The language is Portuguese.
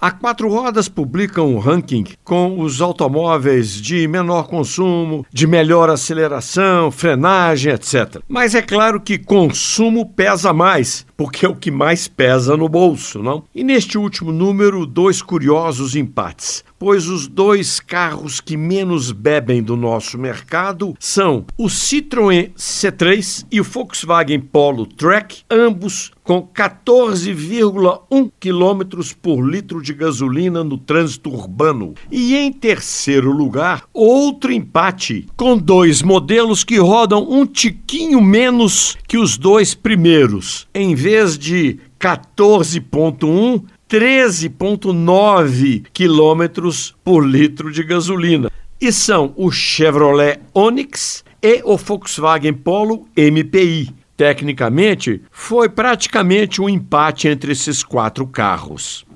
A Quatro Rodas publica um ranking com os automóveis de menor consumo, de melhor aceleração, frenagem, etc. Mas é claro que consumo pesa mais, porque é o que mais pesa no bolso, não? E neste último número, dois curiosos empates pois os dois carros que menos bebem do nosso mercado são o Citroën C3 e o Volkswagen Polo Track, ambos com 14,1 km por litro de gasolina no trânsito urbano. E em terceiro lugar, outro empate, com dois modelos que rodam um tiquinho menos que os dois primeiros. Em vez de 14,1, 13,9 quilômetros por litro de gasolina. E são o Chevrolet Onix e o Volkswagen Polo MPI. Tecnicamente, foi praticamente um empate entre esses quatro carros.